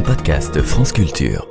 un podcast France Culture.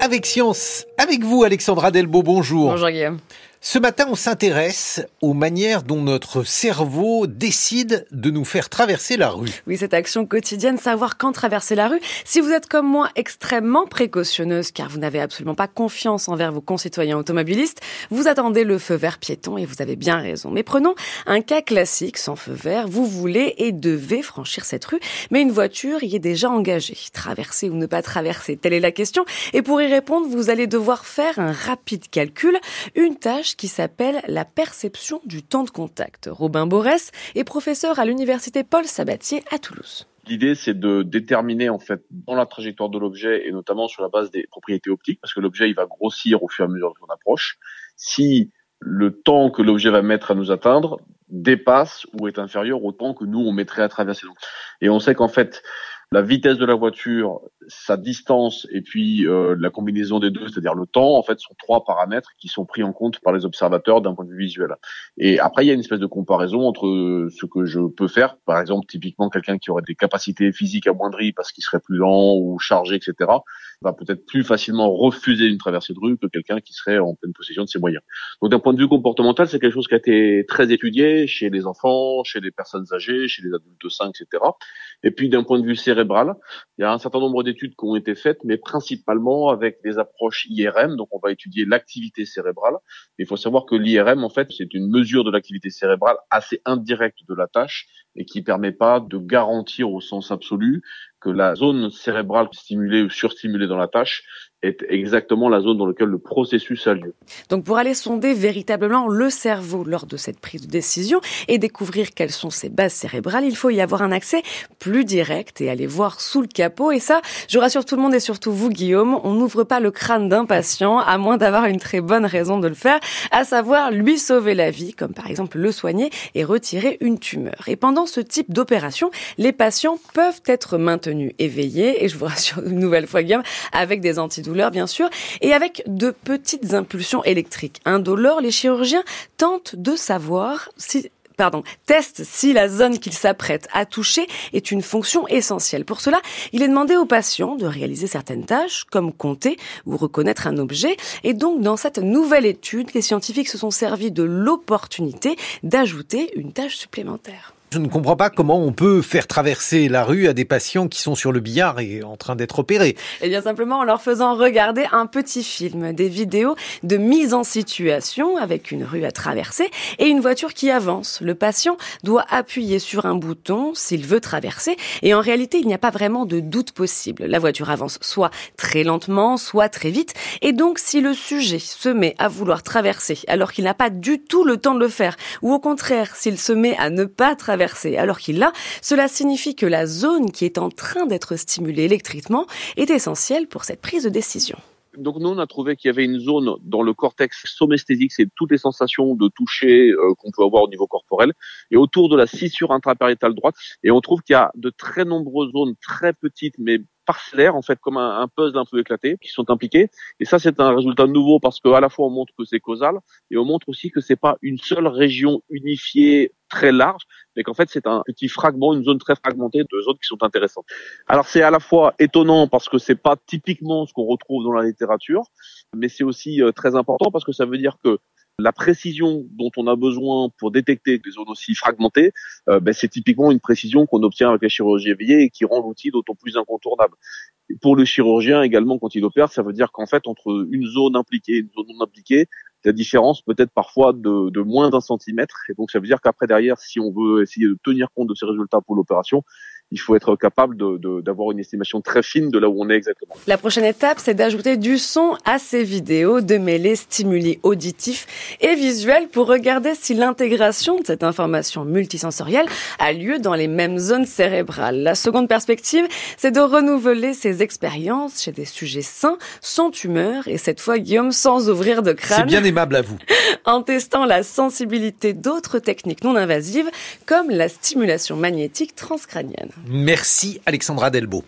Avec Science, avec vous Alexandra Delbo, bonjour. Bonjour Guillaume. Ce matin, on s'intéresse aux manières dont notre cerveau décide de nous faire traverser la rue. Oui, cette action quotidienne, savoir quand traverser la rue. Si vous êtes comme moi extrêmement précautionneuse car vous n'avez absolument pas confiance envers vos concitoyens automobilistes, vous attendez le feu vert piéton et vous avez bien raison. Mais prenons un cas classique sans feu vert. Vous voulez et devez franchir cette rue, mais une voiture y est déjà engagée. Traverser ou ne pas traverser, telle est la question. Et pour y répondre, vous allez devoir faire un rapide calcul, une tâche qui s'appelle la perception du temps de contact. Robin Borès est professeur à l'université Paul Sabatier à Toulouse. L'idée, c'est de déterminer en fait dans la trajectoire de l'objet et notamment sur la base des propriétés optiques, parce que l'objet il va grossir au fur et à mesure qu'on approche. Si le temps que l'objet va mettre à nous atteindre dépasse ou est inférieur au temps que nous on mettrait à traverser. Et on sait qu'en fait la vitesse de la voiture, sa distance et puis euh, la combinaison des deux, c'est-à-dire le temps, en fait, sont trois paramètres qui sont pris en compte par les observateurs d'un point de vue visuel. Et après, il y a une espèce de comparaison entre ce que je peux faire, par exemple, typiquement quelqu'un qui aurait des capacités physiques amoindries parce qu'il serait plus lent ou chargé, etc., va peut-être plus facilement refuser une traversée de rue que quelqu'un qui serait en pleine possession de ses moyens. Donc d'un point de vue comportemental, c'est quelque chose qui a été très étudié chez les enfants, chez les personnes âgées, chez les adultes sains, etc. Et puis d'un point de vue cérébral, il y a un certain nombre d'études qui ont été faites, mais principalement avec des approches IRM. Donc on va étudier l'activité cérébrale. Il faut savoir que l'IRM, en fait, c'est une mesure de l'activité cérébrale assez indirecte de la tâche et qui permet pas de garantir au sens absolu que la zone cérébrale stimulée ou surstimulée dans la tâche est exactement la zone dans laquelle le processus a lieu. Donc pour aller sonder véritablement le cerveau lors de cette prise de décision et découvrir quelles sont ses bases cérébrales, il faut y avoir un accès plus direct et aller voir sous le capot. Et ça, je rassure tout le monde et surtout vous Guillaume, on n'ouvre pas le crâne d'un patient à moins d'avoir une très bonne raison de le faire, à savoir lui sauver la vie, comme par exemple le soigner et retirer une tumeur. Et pendant ce type d'opération, les patients peuvent être maintenus éveillés, et je vous rassure une nouvelle fois Guillaume, avec des antidouleurs douleur bien sûr, et avec de petites impulsions électriques indolores, les chirurgiens tentent de savoir si pardon, testent si la zone qu'ils s'apprêtent à toucher est une fonction essentielle. Pour cela, il est demandé aux patients de réaliser certaines tâches, comme compter ou reconnaître un objet. Et donc, dans cette nouvelle étude, les scientifiques se sont servis de l'opportunité d'ajouter une tâche supplémentaire. Je ne comprends pas comment on peut faire traverser la rue à des patients qui sont sur le billard et en train d'être opérés. Eh bien simplement en leur faisant regarder un petit film, des vidéos de mise en situation avec une rue à traverser et une voiture qui avance. Le patient doit appuyer sur un bouton s'il veut traverser et en réalité il n'y a pas vraiment de doute possible. La voiture avance soit très lentement, soit très vite et donc si le sujet se met à vouloir traverser alors qu'il n'a pas du tout le temps de le faire ou au contraire s'il se met à ne pas traverser alors qu'il l'a, cela signifie que la zone qui est en train d'être stimulée électriquement est essentielle pour cette prise de décision. Donc nous, on a trouvé qu'il y avait une zone dans le cortex somesthésique, c'est toutes les sensations de toucher euh, qu'on peut avoir au niveau corporel, et autour de la scissure intrapariétale droite. Et on trouve qu'il y a de très nombreuses zones très petites, mais parcellaires, en fait, comme un, puzzle un peu éclaté, qui sont impliqués. Et ça, c'est un résultat nouveau parce qu'à la fois, on montre que c'est causal et on montre aussi que c'est pas une seule région unifiée très large, mais qu'en fait, c'est un petit fragment, une zone très fragmentée de zones qui sont intéressantes. Alors, c'est à la fois étonnant parce que c'est pas typiquement ce qu'on retrouve dans la littérature, mais c'est aussi euh, très important parce que ça veut dire que la précision dont on a besoin pour détecter des zones aussi fragmentées, euh, ben, c'est typiquement une précision qu'on obtient avec la chirurgie éveillée et qui rend l'outil d'autant plus incontournable. Pour le chirurgien également, quand il opère, ça veut dire qu'en fait, entre une zone impliquée et une zone non impliquée, la différence peut être parfois de, de moins d'un centimètre. Et donc, ça veut dire qu'après, derrière, si on veut essayer de tenir compte de ces résultats pour l'opération, il faut être capable d'avoir de, une estimation très fine de là où on est exactement. La prochaine étape, c'est d'ajouter du son à ces vidéos, de mêler stimuli auditifs et visuels pour regarder si l'intégration de cette information multisensorielle a lieu dans les mêmes zones cérébrales. La seconde perspective, c'est de renouveler ces expériences chez des sujets sains, sans tumeur, et cette fois, Guillaume, sans ouvrir de crâne. C'est bien aimable à vous. en testant la sensibilité d'autres techniques non invasives, comme la stimulation magnétique transcrânienne. Merci Alexandra Delbo.